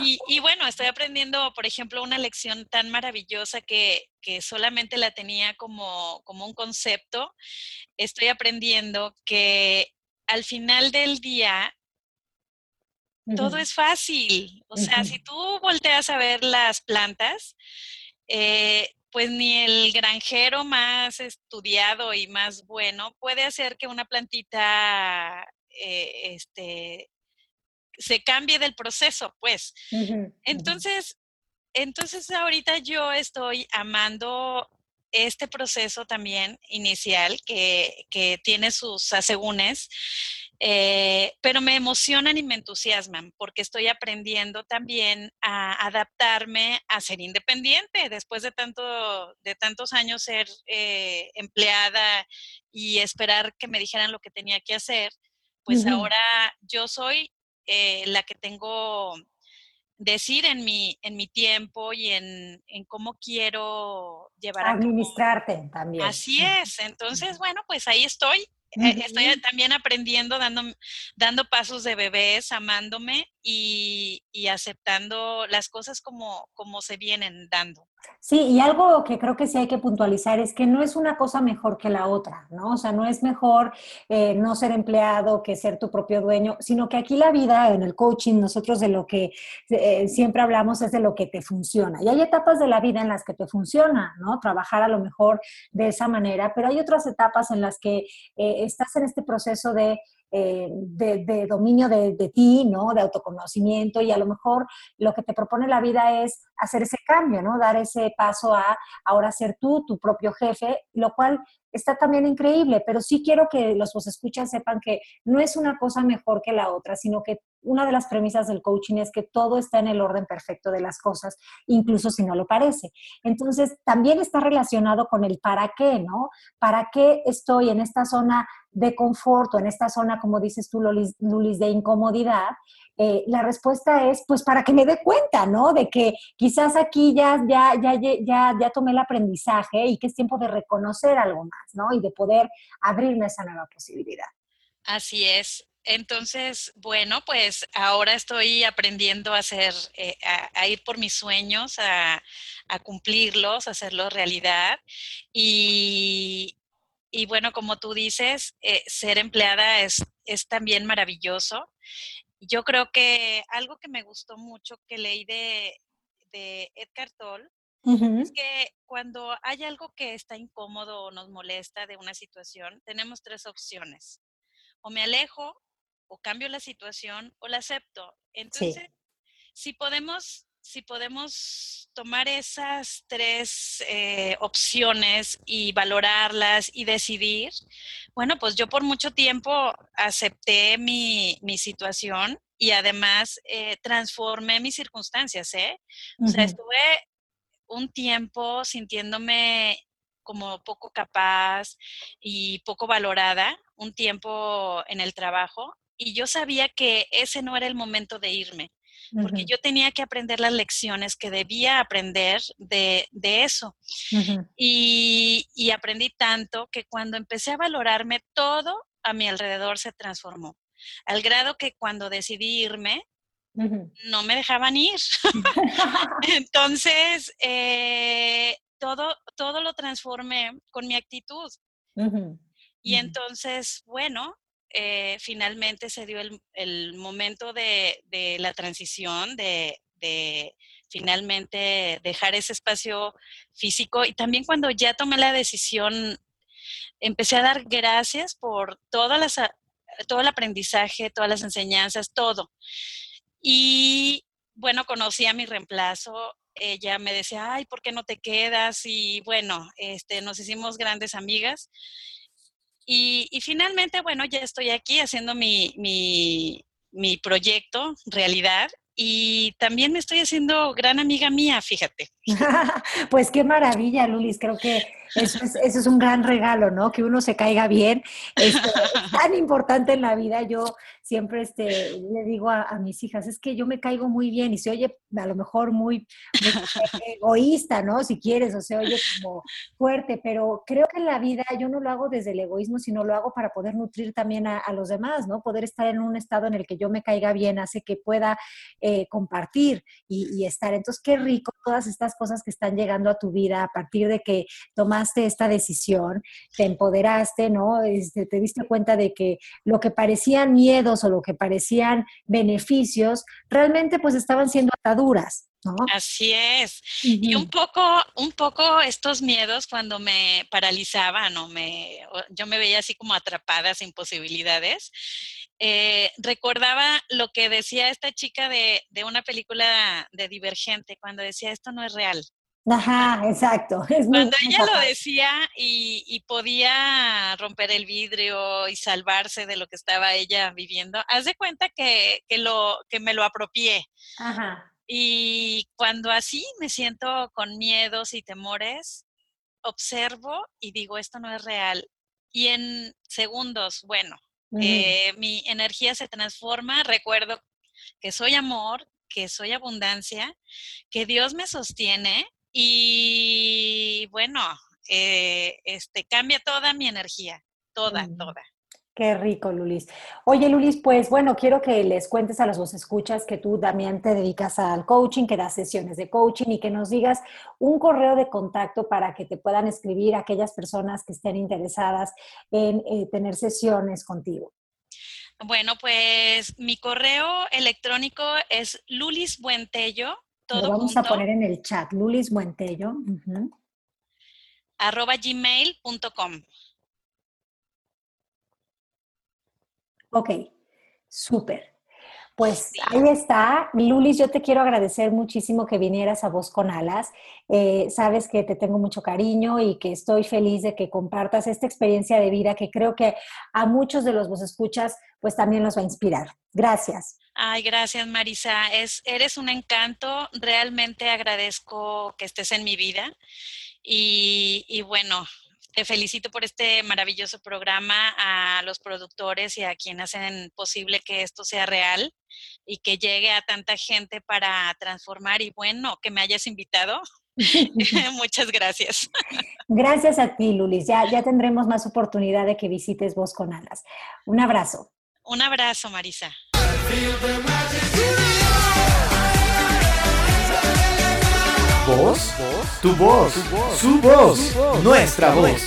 Y, bueno, estoy aprendiendo, por ejemplo, una lección tan maravillosa que, que solamente la tenía como, como un concepto. Estoy aprendiendo que al final del día todo es fácil. O sea, si tú volteas a ver las plantas, eh, pues ni el granjero más estudiado y más bueno puede hacer que una plantita eh, este, se cambie del proceso, pues. Entonces, entonces ahorita yo estoy amando este proceso también inicial que, que tiene sus asegúnes eh, pero me emocionan y me entusiasman porque estoy aprendiendo también a adaptarme a ser independiente después de, tanto, de tantos años ser eh, empleada y esperar que me dijeran lo que tenía que hacer, pues ahora yo soy eh, la que tengo decir en mi, en mi tiempo y en, en cómo quiero llevar a Administrarte también. Así es. Entonces, bueno, pues ahí estoy eh, estoy también aprendiendo, dando, dando pasos de bebés, amándome y, y, aceptando las cosas como, como se vienen dando. Sí, y algo que creo que sí hay que puntualizar es que no es una cosa mejor que la otra, ¿no? O sea, no es mejor eh, no ser empleado que ser tu propio dueño, sino que aquí la vida, en el coaching, nosotros de lo que eh, siempre hablamos es de lo que te funciona. Y hay etapas de la vida en las que te funciona, ¿no? Trabajar a lo mejor de esa manera, pero hay otras etapas en las que eh, estás en este proceso de eh, de, dominio de, ti, ¿no? De autoconocimiento y a lo mejor lo que te propone la vida es hacer ese cambio, ¿no? Dar ese paso a ahora ser tú, tu propio jefe, lo cual está también increíble, pero sí quiero que los que escuchan sepan que no es una cosa mejor que la otra, sino que una de las premisas del coaching es que todo está en el orden perfecto de las cosas, incluso si no lo parece. Entonces, también está relacionado con el para qué, ¿no? ¿Para qué estoy en esta zona de confort o en esta zona, como dices tú, Lulis, de incomodidad? Eh, la respuesta es, pues, para que me dé cuenta, ¿no? De que quizás aquí ya, ya, ya, ya, ya tomé el aprendizaje y que es tiempo de reconocer algo más, ¿no? Y de poder abrirme esa nueva posibilidad. Así es. Entonces, bueno, pues ahora estoy aprendiendo a hacer, eh, a, ir por mis sueños, a, cumplirlos, a hacerlos realidad. Y, bueno, como tú dices, eh, ser empleada es, es también maravilloso. Yo creo que algo que me gustó mucho que leí de, de Edgar Toll es que cuando hay algo que está incómodo o nos molesta de una situación, tenemos tres opciones. O me alejo, o cambio la situación, o la acepto. Entonces, si podemos si podemos tomar esas tres eh, opciones y valorarlas y decidir, bueno, pues yo por mucho tiempo acepté mi, mi situación y además eh, transformé mis circunstancias, ¿eh? O sea, estuve un tiempo sintiéndome como poco capaz y poco valorada, un tiempo en el trabajo, y yo sabía que ese no era el momento de irme porque yo tenía que aprender las lecciones que debía aprender de, eso. y, y, aprendí tanto que cuando empecé a valorarme, todo a mi alrededor se transformó, al grado que cuando decidí irme, no me dejaban ir. [LAUGHS] [LAUGHS] Entonces, eh, todo, todo lo transformé con mi actitud. Y entonces, bueno, eh, finalmente se dio el, momento de, la transición, de, finalmente dejar ese espacio físico. Y también cuando ya tomé la decisión, empecé a dar gracias por todas las, todo el aprendizaje, todas las enseñanzas, todo. Y bueno, conocí a mi reemplazo. Ella me decía, ay, ¿por qué no te quedas? Y bueno, este, nos hicimos grandes amigas. Y, finalmente, bueno, ya estoy aquí haciendo mi, mi, mi proyecto realidad y también me estoy haciendo gran amiga mía, fíjate. [LAUGHS] pues qué maravilla, Lulis. Creo que eso es, un gran regalo, ¿no? Que uno se caiga bien. Este, es tan importante en la vida. Yo siempre este, le digo a, mis hijas, es que yo me caigo muy bien y se oye a lo mejor muy, [LAUGHS] egoísta, ¿no? Si quieres, o se oye como fuerte, pero creo que en la vida yo no lo hago desde el egoísmo, sino lo hago para poder nutrir también a, los demás, ¿no? Poder estar en un estado en el que yo me caiga bien hace que pueda eh, compartir y, estar. Entonces, qué rico todas estas cosas que están llegando a tu vida a partir de que tomaste esta decisión, te empoderaste, ¿no? Este, te diste cuenta de que lo que parecían miedos o lo que parecían beneficios, realmente pues estaban siendo ataduras. ¿No? Así es. Y un poco, un poco estos miedos cuando me paralizaban o me, yo me veía así como atrapada sin posibilidades. Eh, recordaba lo que decía esta chica de, de, una película de Divergente, cuando decía esto no es real. Ajá, exacto. [LAUGHS] Cuando ella lo decía y, podía romper el vidrio y salvarse de lo que estaba ella viviendo, haz de cuenta que, lo, que me lo apropié. Ajá. Y cuando así me siento con miedos y temores, observo y digo, esto no es real. Y en segundos, bueno, eh, mi energía se transforma, recuerdo que soy amor, que soy abundancia, que Dios me sostiene y bueno, eh, este, cambia toda mi energía, toda, toda. Qué rico, Lulis. Oye, Lulis, pues bueno, quiero que les cuentes a los vos escuchas que tú también te dedicas al coaching, que das sesiones de coaching y que nos digas un correo de contacto para que te puedan escribir aquellas personas que estén interesadas en eh, tener sesiones contigo. Bueno, pues mi correo electrónico es lulisbuentello. Todo Lo vamos a poner en el chat, lulisbuentello. arroba gmail.com. Ok, súper. Pues ahí está. Lulis, yo te quiero agradecer muchísimo que vinieras a Voz con Alas. Eh, sabes que te tengo mucho cariño y que estoy feliz de que compartas esta experiencia de vida que creo que a muchos de los vos escuchas pues también nos va a inspirar. Gracias. Ay, gracias Marisa. Es, eres un encanto. Realmente agradezco que estés en mi vida. Y, y bueno, te felicito por este maravilloso programa, a los productores y a quienes hacen posible que esto sea real y que llegue a tanta gente para transformar y bueno, que me hayas invitado. [LAUGHS] [LAUGHS] Muchas gracias. Gracias a ti, Lulis. Ya, ya tendremos más oportunidad de que visites Voz con Alas. Un abrazo. Un abrazo, Marisa. Voz, tu voz, su voz, nuestra voz.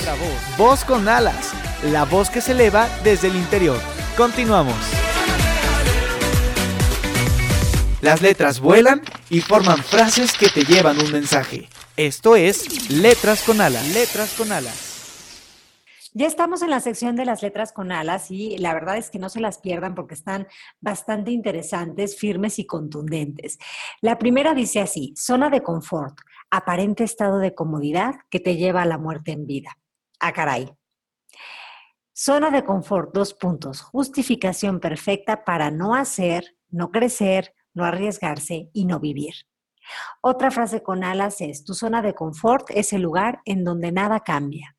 Voz con alas, la voz que se eleva desde el interior. Continuamos. Las letras vuelan y forman frases que te llevan un mensaje. Esto es Letras con alas. Letras con alas. Ya estamos en la sección de las letras con alas y la verdad es que no se las pierdan porque están bastante interesantes, firmes y contundentes. La primera dice así, zona de confort, aparente estado de comodidad que te lleva a la muerte en vida. Ah, caray. Zona de confort, dos puntos, justificación perfecta para no hacer, no crecer, no arriesgarse y no vivir. Otra frase con alas es, tu zona de confort es el lugar en donde nada cambia.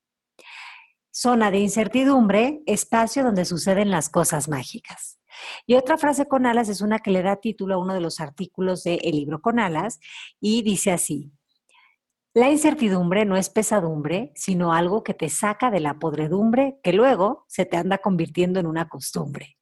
Zona de incertidumbre, espacio donde suceden las cosas mágicas. Y otra frase con alas es una que le da título a uno de los artículos del libro con alas y dice así, la incertidumbre no es pesadumbre, sino algo que te saca de la podredumbre que luego se te anda convirtiendo en una costumbre.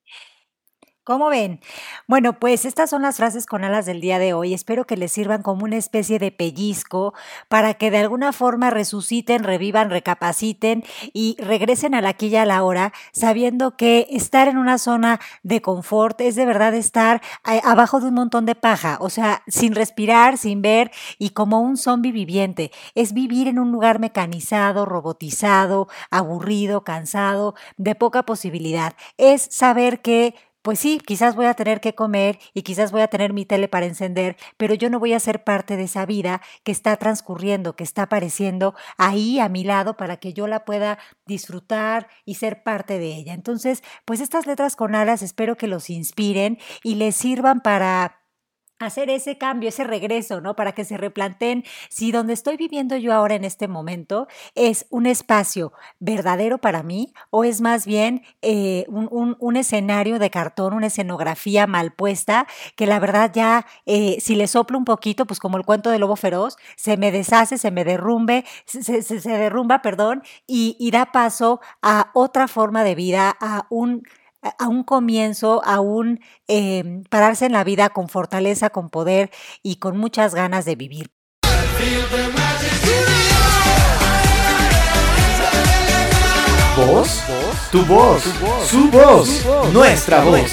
¿Cómo ven? Bueno, pues estas son las frases con alas del día de hoy. Espero que les sirvan como una especie de pellizco para que de alguna forma resuciten, revivan, recapaciten y regresen a la aquí y a la hora, sabiendo que estar en una zona de confort es de verdad estar eh, abajo de un montón de paja, o sea, sin respirar, sin ver y como un zombie viviente. Es vivir en un lugar mecanizado, robotizado, aburrido, cansado, de poca posibilidad. Es saber que pues sí, quizás voy a tener que comer y quizás voy a tener mi tele para encender, pero yo no voy a ser parte de esa vida que está transcurriendo, que está apareciendo ahí a mi lado para que yo la pueda disfrutar y ser parte de ella. Entonces, pues estas letras con alas espero que los inspiren y les sirvan para hacer ese cambio, ese regreso, ¿no? Para que se replanteen si donde estoy viviendo yo ahora en este momento es un espacio verdadero para mí o es más bien eh, un, escenario de cartón, una escenografía mal puesta, que la verdad ya, eh, si le soplo un poquito, pues como el cuento del lobo feroz, se me deshace, se me derrumbe, se, se derrumba, perdón, y, y da paso a otra forma de vida, a un a un comienzo, a un em, pararse en la vida con fortaleza, con poder y con muchas ganas de vivir. ¿Voz? Tu voz, su voz, nuestra voz.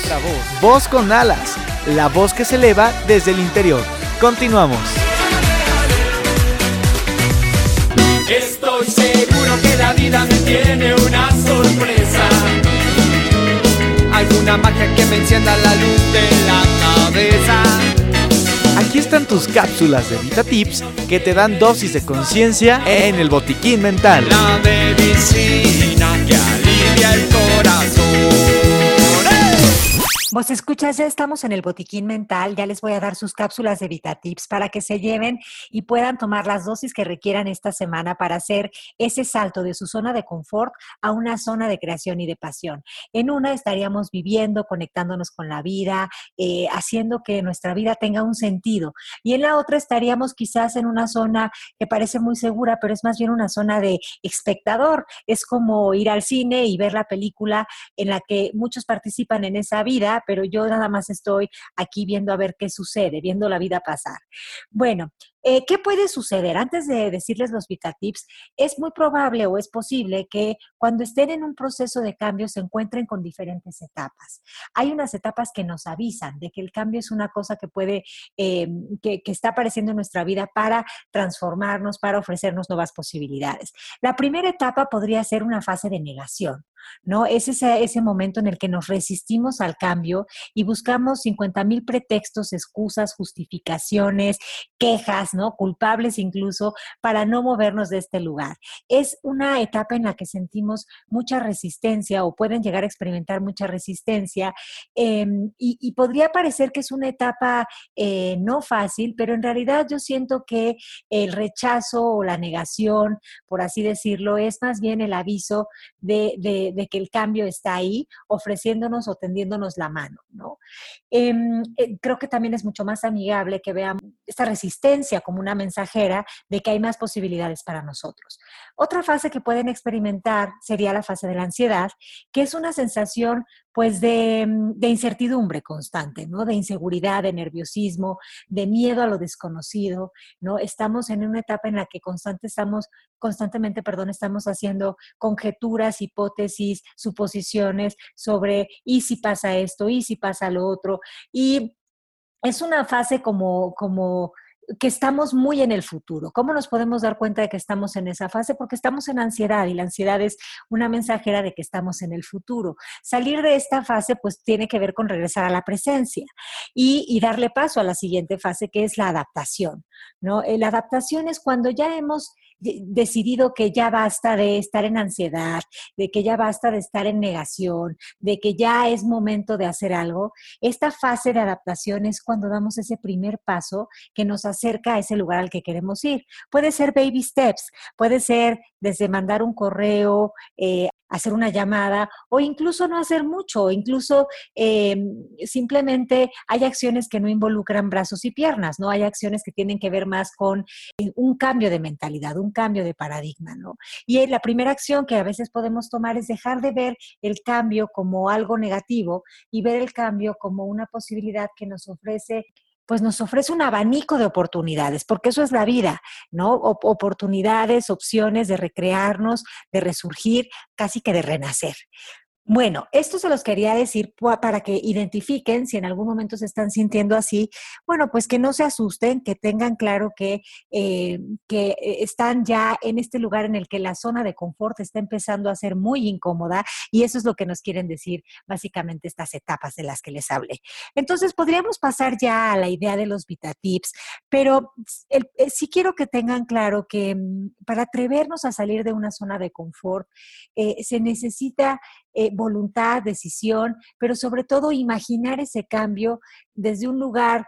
Voz con alas, la voz que se eleva desde el interior. Continuamos. Estoy seguro que la vida me tiene una sorpresa alguna magia que me encienda la luz de la cabeza. Aquí están tus cápsulas de Vita Tips que te dan dosis de conciencia en el botiquín mental. La medicina que alivia el corazón. Vos escuchas, ya estamos en el botiquín mental, ya les voy a dar sus cápsulas de VitaTips para que se lleven y puedan tomar las dosis que requieran esta semana para hacer ese salto de su zona de confort a una zona de creación y de pasión. En una estaríamos viviendo, conectándonos con la vida, eh, haciendo que nuestra vida tenga un sentido. Y en la otra estaríamos quizás en una zona que parece muy segura, pero es más bien una zona de espectador. Es como ir al cine y ver la película en la que muchos participan en esa vida pero yo nada más estoy aquí viendo a ver qué sucede, viendo la vida pasar. Bueno, eh, ¿Qué puede suceder? Antes de decirles los VitaTips, es muy probable o es posible que cuando estén en un proceso de cambio se encuentren con diferentes etapas. Hay unas etapas que nos avisan de que el cambio es una cosa que puede, eh, que, que está apareciendo en nuestra vida para transformarnos, para ofrecernos nuevas posibilidades. La primera etapa podría ser una fase de negación. ¿no? Es ese, ese momento en el que nos resistimos al cambio y buscamos 50 mil pretextos, excusas, justificaciones, quejas, ¿no? Culpables incluso para no movernos de este lugar. Es una etapa en la que sentimos mucha resistencia o pueden llegar a experimentar mucha resistencia em, y, podría parecer que es una etapa eh, no fácil, pero en realidad yo siento que el rechazo o la negación, por así decirlo, es más bien el aviso de que el cambio está ahí, ofreciéndonos o tendiéndonos la mano, ¿no? Em, eh, creo que también es mucho más amigable que veamos esta resistencia como una mensajera de que hay más posibilidades para nosotros. Otra fase que pueden experimentar sería la fase de la ansiedad, que es una sensación pues de, de, incertidumbre constante, ¿no? De inseguridad, de nerviosismo, de miedo a lo desconocido, ¿no? Estamos en una etapa en la que constante estamos, constantemente, perdón, estamos haciendo conjeturas, hipótesis, suposiciones sobre y si pasa esto, y si pasa lo otro. Y es una fase como, como que estamos muy en el futuro. ¿Cómo nos podemos dar cuenta de que estamos en esa fase? Porque estamos en ansiedad y la ansiedad es una mensajera de que estamos en el futuro. Salir de esta fase pues tiene que ver con regresar a la presencia y, darle paso a la siguiente fase que es la adaptación. ¿no? Eh, la adaptación es cuando ya hemos decidido que ya basta de estar en ansiedad, de que ya basta de estar en negación, de que ya es momento de hacer algo, esta fase de adaptación es cuando damos ese primer paso que nos acerca a ese lugar al que queremos ir. Puede ser baby steps, puede ser desde mandar un correo, eh, hacer una llamada o incluso no hacer mucho, incluso eh, simplemente hay acciones que no involucran brazos y piernas, ¿no? Hay acciones que tienen que ver más con eh, un cambio de mentalidad, un cambio de paradigma, ¿no? Y la primera acción que a veces podemos tomar es dejar de ver el cambio como algo negativo y ver el cambio como una posibilidad que nos ofrece pues nos ofrece un abanico de oportunidades, porque eso es la vida, ¿no? oportunidades, opciones de recrearnos, de resurgir, casi que de renacer. Bueno, esto se los quería decir para que identifiquen si en algún momento se están sintiendo así. Bueno, pues que no se asusten, que tengan claro que, eh, que eh, están ya en este lugar en el que la zona de confort está empezando a ser muy incómoda y eso es lo que nos quieren decir básicamente estas etapas de las que les hablé. Entonces, podríamos pasar ya a la idea de los VitaTips, pero eh, sí quiero que tengan claro que mm, para atrevernos a salir de una zona de confort se necesita voluntad, decisión, pero sobre todo imaginar ese cambio desde un lugar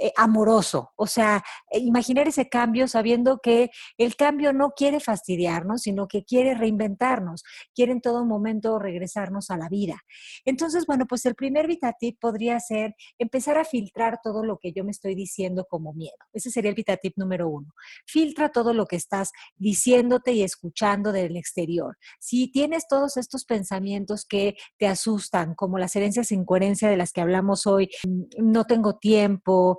eh, amoroso, o sea, eh, imaginar ese cambio sabiendo que el cambio no quiere fastidiarnos, sino que quiere reinventarnos, quiere en todo momento regresarnos a la vida. Entonces, bueno, pues el primer VitaTip podría ser empezar a filtrar todo lo que yo me estoy diciendo como miedo. Ese sería el VitaTip número uno. Filtra todo lo que estás diciéndote y escuchando del exterior. Si tienes todos estos pensamientos que te asustan, como las herencias sin coherencia de las que hablamos hoy, mm, no tengo tiempo,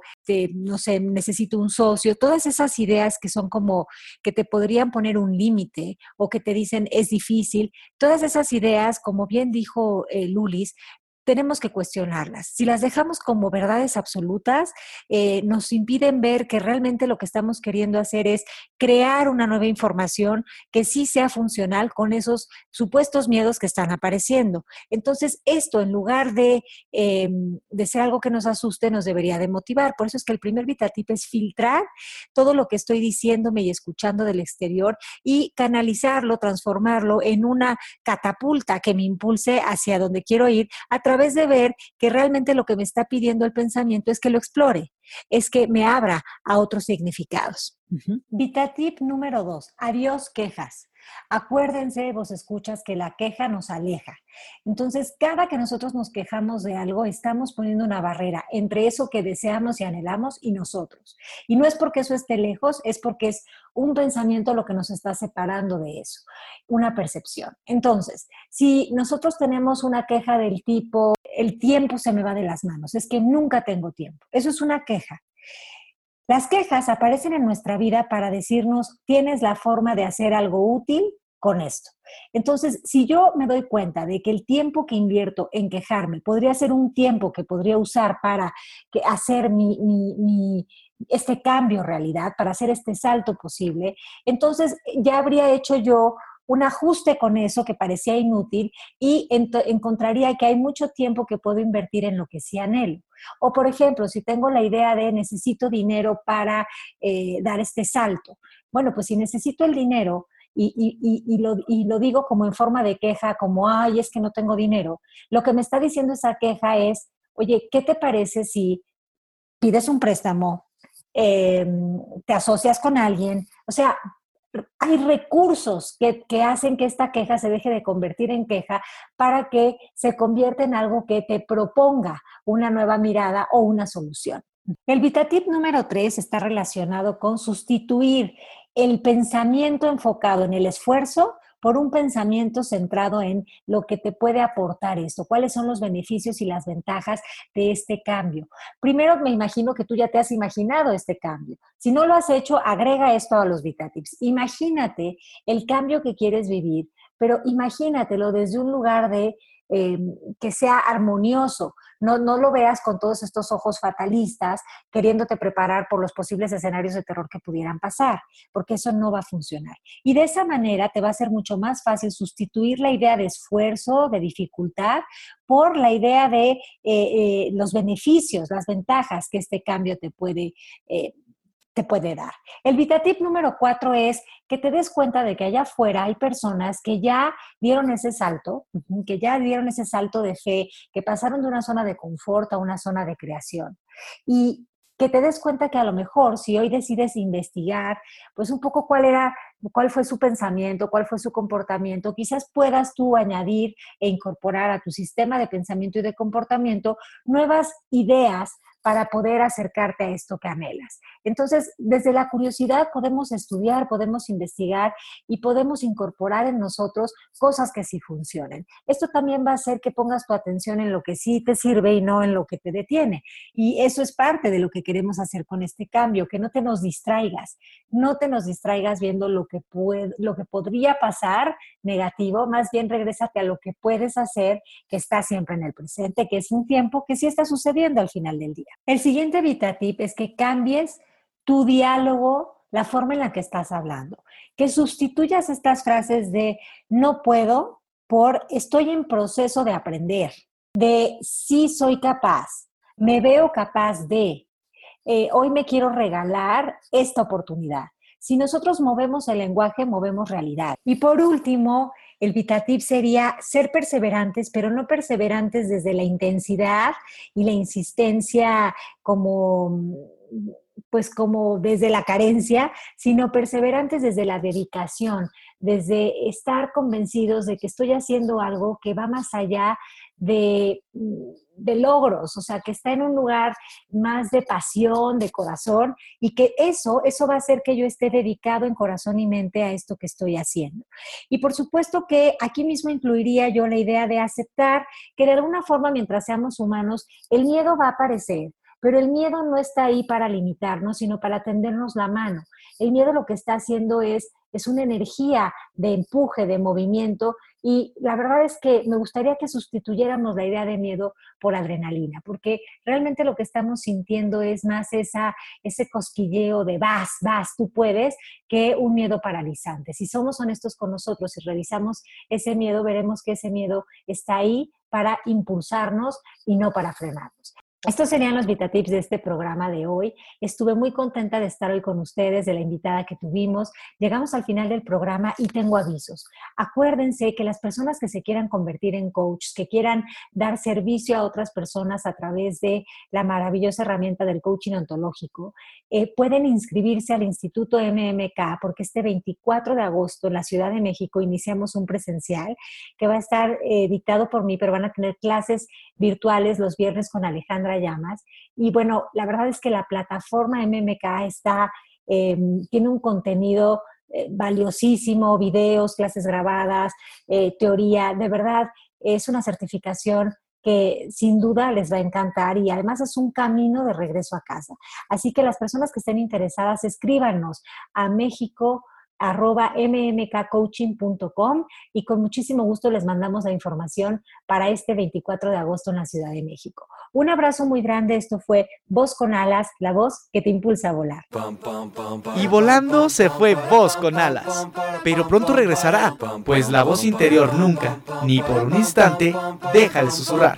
no sé, necesito un socio, todas esas ideas que son como que te podrían poner un límite o que te dicen es difícil, todas esas ideas, como bien dijo eh, Lulis, tenemos que cuestionarlas. Si las dejamos como verdades absolutas, eh, nos impiden ver que realmente lo que estamos queriendo hacer es crear una nueva información que sí sea funcional con esos supuestos miedos que están apareciendo. Entonces, esto en lugar de, eh, de ser algo que nos asuste, nos debería de motivar. Por eso es que el primer VitaTip es filtrar todo lo que estoy diciéndome y escuchando del exterior y canalizarlo, transformarlo en una catapulta que me impulse hacia donde quiero ir a través través de ver que realmente lo que me está pidiendo el pensamiento es que lo explore, es que me abra a otros significados. Vitatip número dos, adiós quejas. Acuérdense, vos escuchas, que la queja nos aleja. Entonces, cada que nosotros nos quejamos de algo, estamos poniendo una barrera entre eso que deseamos y anhelamos y nosotros. Y no es porque eso esté lejos, es porque es un pensamiento lo que nos está separando de eso, una percepción. Entonces, si nosotros tenemos una queja del tipo, el tiempo se me va de las manos, es que nunca tengo tiempo, eso es una queja. Las quejas aparecen en nuestra vida para decirnos, tienes la forma de hacer algo útil con esto. Entonces, si yo me doy cuenta de que el tiempo que invierto en quejarme podría ser un tiempo que podría usar para hacer este cambio realidad, para hacer este salto posible, entonces ya habría hecho yo un ajuste con eso que parecía inútil y encontraría que hay mucho tiempo que puedo invertir en lo que sí anhelo. O, por ejemplo, si tengo la idea de necesito dinero para eh, dar este salto, bueno, pues si necesito el dinero, y, lo, y, lo, digo como en forma de queja, como, ay, es que no tengo dinero, lo que me está diciendo esa queja es, oye, ¿qué te parece si pides un préstamo, em, te asocias con alguien? O sea, hay recursos que, que, hacen que esta queja se deje de convertir en queja para que se convierta en algo que te proponga una nueva mirada o una solución. El VitaTip número 3 está relacionado con sustituir el pensamiento enfocado en el esfuerzo por un pensamiento centrado en lo que te puede aportar esto, cuáles son los beneficios y las ventajas de este cambio. Primero, me imagino que tú ya te has imaginado este cambio. Si no lo has hecho, agrega esto a los VitaTips. Imagínate el cambio que quieres vivir, pero imagínatelo desde un lugar de eh, que sea armonioso. No, no lo veas con todos estos ojos fatalistas queriéndote preparar por los posibles escenarios de terror que pudieran pasar, porque eso no va a funcionar. Y de esa manera te va a ser mucho más fácil sustituir la idea de esfuerzo, de dificultad, por la idea de eh, eh, los beneficios, las ventajas que este cambio te puede te puede dar. El VitaTip número cuatro es que te des cuenta de que allá afuera hay personas que ya dieron ese salto, que ya dieron ese salto de fe, que pasaron de una zona de confort a una zona de creación. Y que te des cuenta que a lo mejor si hoy decides investigar, pues un poco cuál era, cuál fue su pensamiento, cuál fue su comportamiento, quizás puedas tú añadir e incorporar a tu sistema de pensamiento y de comportamiento nuevas ideas para poder acercarte a esto que anhelas. Entonces, desde la curiosidad podemos estudiar, podemos investigar y podemos incorporar en nosotros cosas que sí funcionen. Esto también va a hacer que pongas tu atención en lo que sí te sirve y no en lo que te detiene. Y eso es parte de lo que queremos hacer con este cambio, que no te nos distraigas, no te nos distraigas viendo lo que, puede, lo que podría pasar negativo, más bien regrésate a lo que puedes hacer, que está siempre en el presente, que es un tiempo que sí está sucediendo al final del día. El siguiente VitaTip es que cambies tu diálogo, la forma en la que estás hablando, que sustituyas estas frases de no puedo por estoy en proceso de aprender, de sí soy capaz, me veo capaz de, eh, hoy me quiero regalar esta oportunidad. Si nosotros movemos el lenguaje, movemos realidad. Y por último, el VitaTip sería ser perseverantes, pero no perseverantes desde la intensidad y la insistencia como pues como desde la carencia, sino perseverantes desde la dedicación, desde estar convencidos de que estoy haciendo algo que va más allá de, de, logros, o sea, que está en un lugar más de pasión, de corazón, y que eso, eso va a hacer que yo esté dedicado en corazón y mente a esto que estoy haciendo. Y por supuesto que aquí mismo incluiría yo la idea de aceptar que de alguna forma, mientras seamos humanos, el miedo va a aparecer, pero el miedo no está ahí para limitarnos, sino para tendernos la mano. El miedo lo que está haciendo es, es una energía de empuje, de movimiento, y la verdad es que me gustaría que sustituyéramos la idea de miedo por adrenalina, porque realmente lo que estamos sintiendo es más esa, ese cosquilleo de vas, vas, tú puedes, que un miedo paralizante. Si somos honestos con nosotros y revisamos ese miedo, veremos que ese miedo está ahí para impulsarnos y no para frenarnos. Estos serían los VitaTips de este programa de hoy. Estuve muy contenta de estar hoy con ustedes, de la invitada que tuvimos. Llegamos al final del programa y tengo avisos. Acuérdense que las personas que se quieran convertir en coach, que quieran dar servicio a otras personas a través de la maravillosa herramienta del coaching ontológico, eh, pueden inscribirse al Instituto MMK porque este 24 de agosto en la Ciudad de México iniciamos un presencial que va a estar eh, dictado por mí, pero van a tener clases virtuales los viernes con Alejandra llamas. Y bueno, la verdad es que la plataforma MMK está, em, tiene un contenido eh, valiosísimo, videos, clases grabadas, eh, teoría, de verdad es una certificación que sin duda les va a encantar y además es un camino de regreso a casa. Así que las personas que estén interesadas, escríbanos a México arroba mmkcoaching.com y con muchísimo gusto les mandamos la información para este 24 de agosto en la Ciudad de México. Un abrazo muy grande, esto fue Voz con Alas, la voz que te impulsa a volar. Y volando se fue Voz con Alas, pero pronto regresará, pues la voz interior nunca, ni por un instante, deja de susurrar.